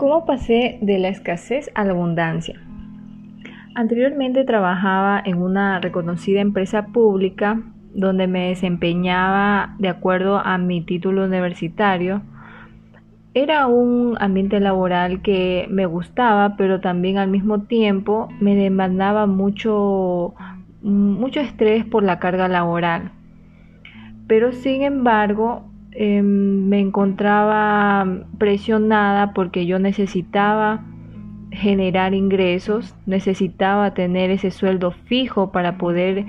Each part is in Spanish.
¿Cómo pasé de la escasez a la abundancia? Anteriormente trabajaba en una reconocida empresa pública donde me desempeñaba de acuerdo a mi título universitario. Era un ambiente laboral que me gustaba, pero también al mismo tiempo me demandaba mucho, mucho estrés por la carga laboral. Pero sin embargo, Em, me encontraba presionada porque yo necesitaba generar ingresos, necesitaba tener ese sueldo fijo para poder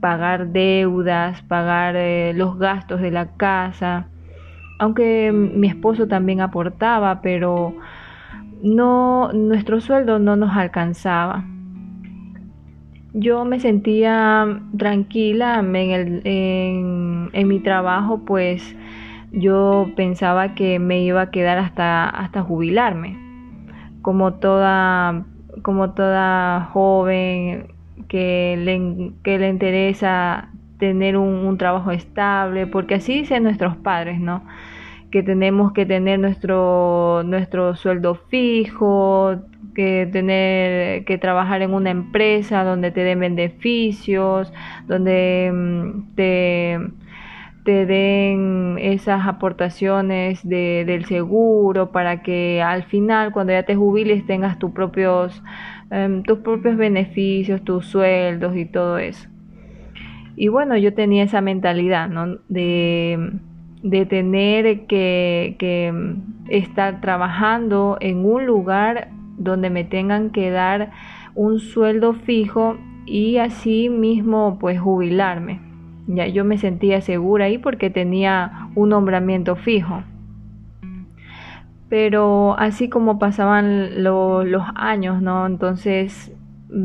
pagar deudas, pagar eh, los gastos de la casa, aunque mi esposo también aportaba, pero no nuestro sueldo no nos alcanzaba. Yo me sentía tranquila en, el, mi trabajo, pues yo pensaba que me iba a quedar hasta, hasta jubilarme, como toda, como toda joven que le, que le interesa tener un, trabajo estable, porque así dicen nuestros padres, ¿no? Que tenemos que tener nuestro, nuestro sueldo fijo, que tener que trabajar en una empresa donde te den beneficios, donde mm, te te den esas aportaciones de, del seguro para que al final cuando ya te jubiles tengas tus propios em, tus propios beneficios tus sueldos y todo eso y bueno yo tenía esa mentalidad ¿no? de, de tener que, que estar trabajando en un lugar donde me tengan que dar un sueldo fijo y así mismo pues jubilarme ya yo me sentía segura ahí porque tenía un nombramiento fijo. Pero así como pasaban los años, ¿no? Entonces,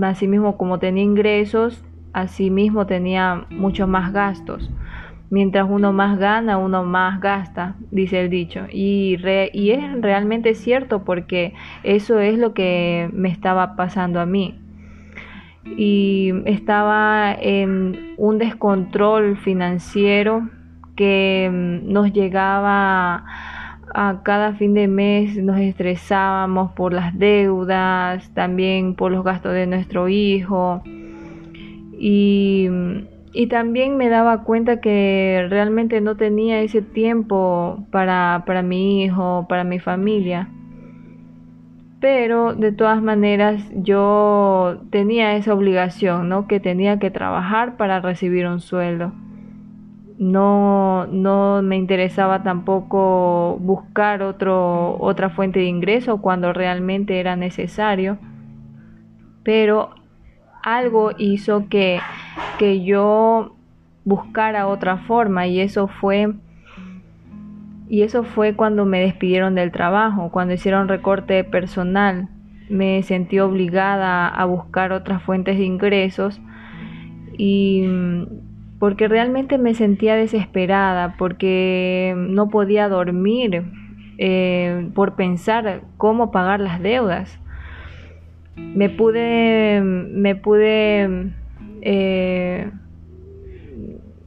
así mismo como tenía ingresos, así mismo tenía muchos más gastos. Mientras uno más gana, uno más gasta, dice el dicho. Y, y es realmente cierto porque eso es lo que me estaba pasando a mí y estaba en un descontrol financiero que mm, nos llegaba a cada fin de mes, nos estresábamos por las deudas, también por los gastos de nuestro hijo. Y, y también me daba cuenta que realmente no tenía ese tiempo para, para mi hijo, para mi familia pero de todas maneras yo tenía esa obligación, ¿no? Que tenía que trabajar para recibir un sueldo. No, no me interesaba tampoco buscar otro, otra fuente de ingreso cuando realmente era necesario, pero algo hizo que, que yo buscara otra forma y eso fue y eso fue cuando me despidieron del trabajo, cuando hicieron recorte personal. Me sentí obligada a buscar otras fuentes de ingresos y mm, porque realmente me sentía desesperada, porque no podía dormir eh, por pensar cómo pagar las deudas. Me pude, me pude, eh,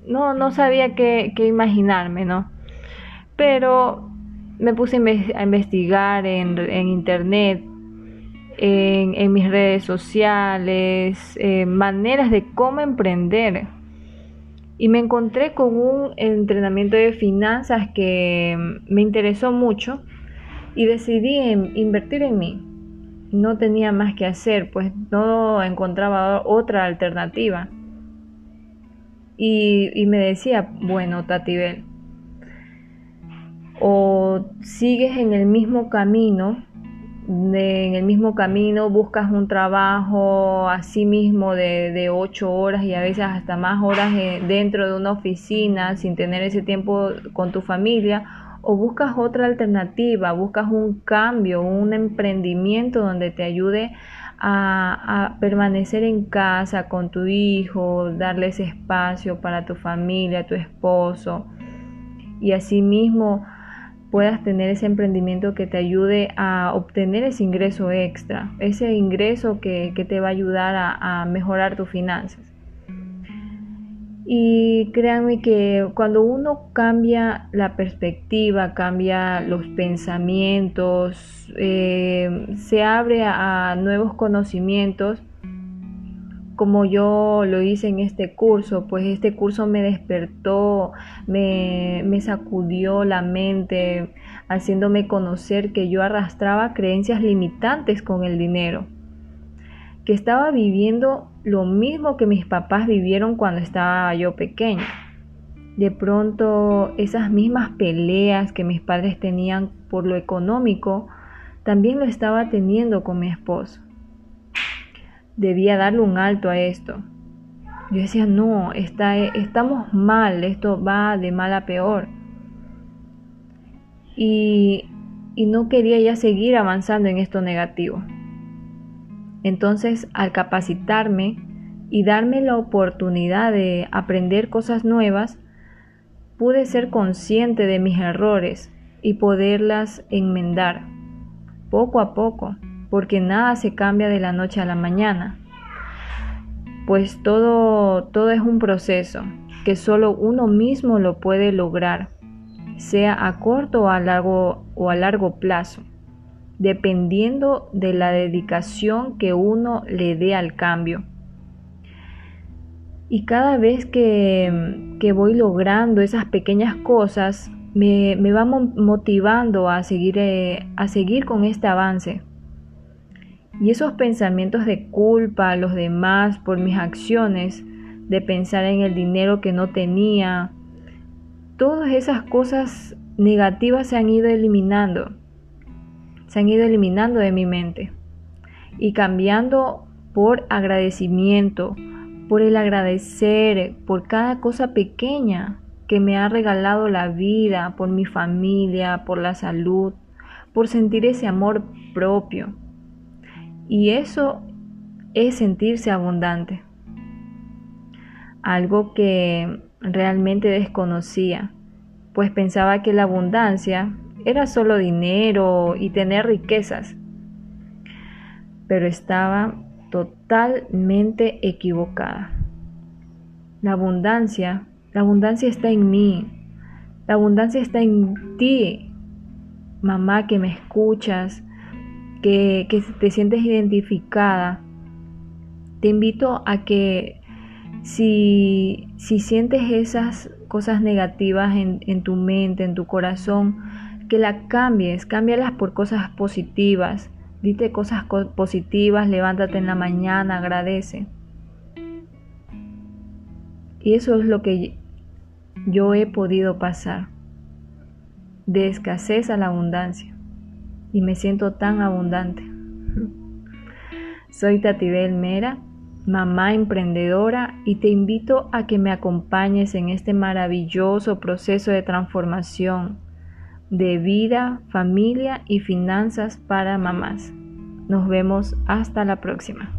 no, no sabía qué, qué imaginarme, ¿no? Pero me puse a investigar en, internet, en, mis redes sociales, eh, maneras de cómo emprender. Y me encontré con un entrenamiento de finanzas que me interesó mucho y decidí invertir en mí. No tenía más que hacer, pues no encontraba otra alternativa. Y, y me decía, bueno, Tatibel, o sigues en el mismo camino, en el mismo camino buscas un trabajo así mismo de, de ocho horas y a veces hasta más horas eh, dentro de una oficina sin tener ese tiempo con tu familia o buscas otra alternativa, buscas un cambio, un emprendimiento donde te ayude a, a, permanecer en casa con tu hijo, darles espacio para tu familia, tu esposo. Y asimismo puedas tener ese emprendimiento que te ayude a obtener ese ingreso extra, ese ingreso que, te va a ayudar a, mejorar tus finanzas. Y créanme que cuando uno cambia la perspectiva, cambia los pensamientos, eh, se abre a, nuevos conocimientos, como yo lo hice en este curso, pues este curso me despertó, me, me sacudió la mente, haciéndome conocer que yo arrastraba creencias limitantes con el dinero que estaba viviendo lo mismo que mis papás vivieron cuando estaba yo pequeña. De pronto esas mismas peleas que mis padres tenían por lo económico, también lo estaba teniendo con mi esposo. Debía darle un alto a esto. Yo decía, no, está, estamos mal, esto va de mal a peor. Y, y no quería ya seguir avanzando en esto negativo. Entonces, al capacitarme y darme la oportunidad de aprender cosas nuevas, pude ser consciente de mis errores y poderlas enmendar poco a poco, porque nada se cambia de la noche a la mañana. Pues todo todo es un proceso que solo uno mismo lo puede lograr, sea a corto o a largo o a largo plazo dependiendo de la dedicación que uno le dé al cambio. Y cada vez que, voy logrando esas pequeñas cosas, me, va motivando a seguir, eh, a seguir con este avance. Y esos pensamientos de culpa a los demás por mis acciones, de pensar en el dinero que no tenía, todas esas cosas negativas se han ido eliminando se han ido eliminando de mi mente y cambiando por agradecimiento, por el agradecer por cada cosa pequeña que me ha regalado la vida, por mi familia, por la salud, por sentir ese amor propio. Y eso es sentirse abundante. Algo que realmente desconocía, pues pensaba que la abundancia era solo dinero y tener riquezas. Pero estaba totalmente equivocada. La abundancia, la abundancia está en mí. La abundancia está en ti, mamá que me escuchas, que, te sientes identificada. Te invito a que si, si sientes esas cosas negativas en, en tu mente, en tu corazón, que la cambies, cámbialas por cosas positivas. Dite cosas positivas, levántate en la mañana, agradece. Y eso es lo que yo he podido pasar. De escasez a la abundancia. Y me siento tan abundante. Soy Tatibel Mera, mamá emprendedora, y te invito a que me acompañes en este maravilloso proceso de transformación de vida, familia y finanzas para mamás. Nos vemos hasta la próxima.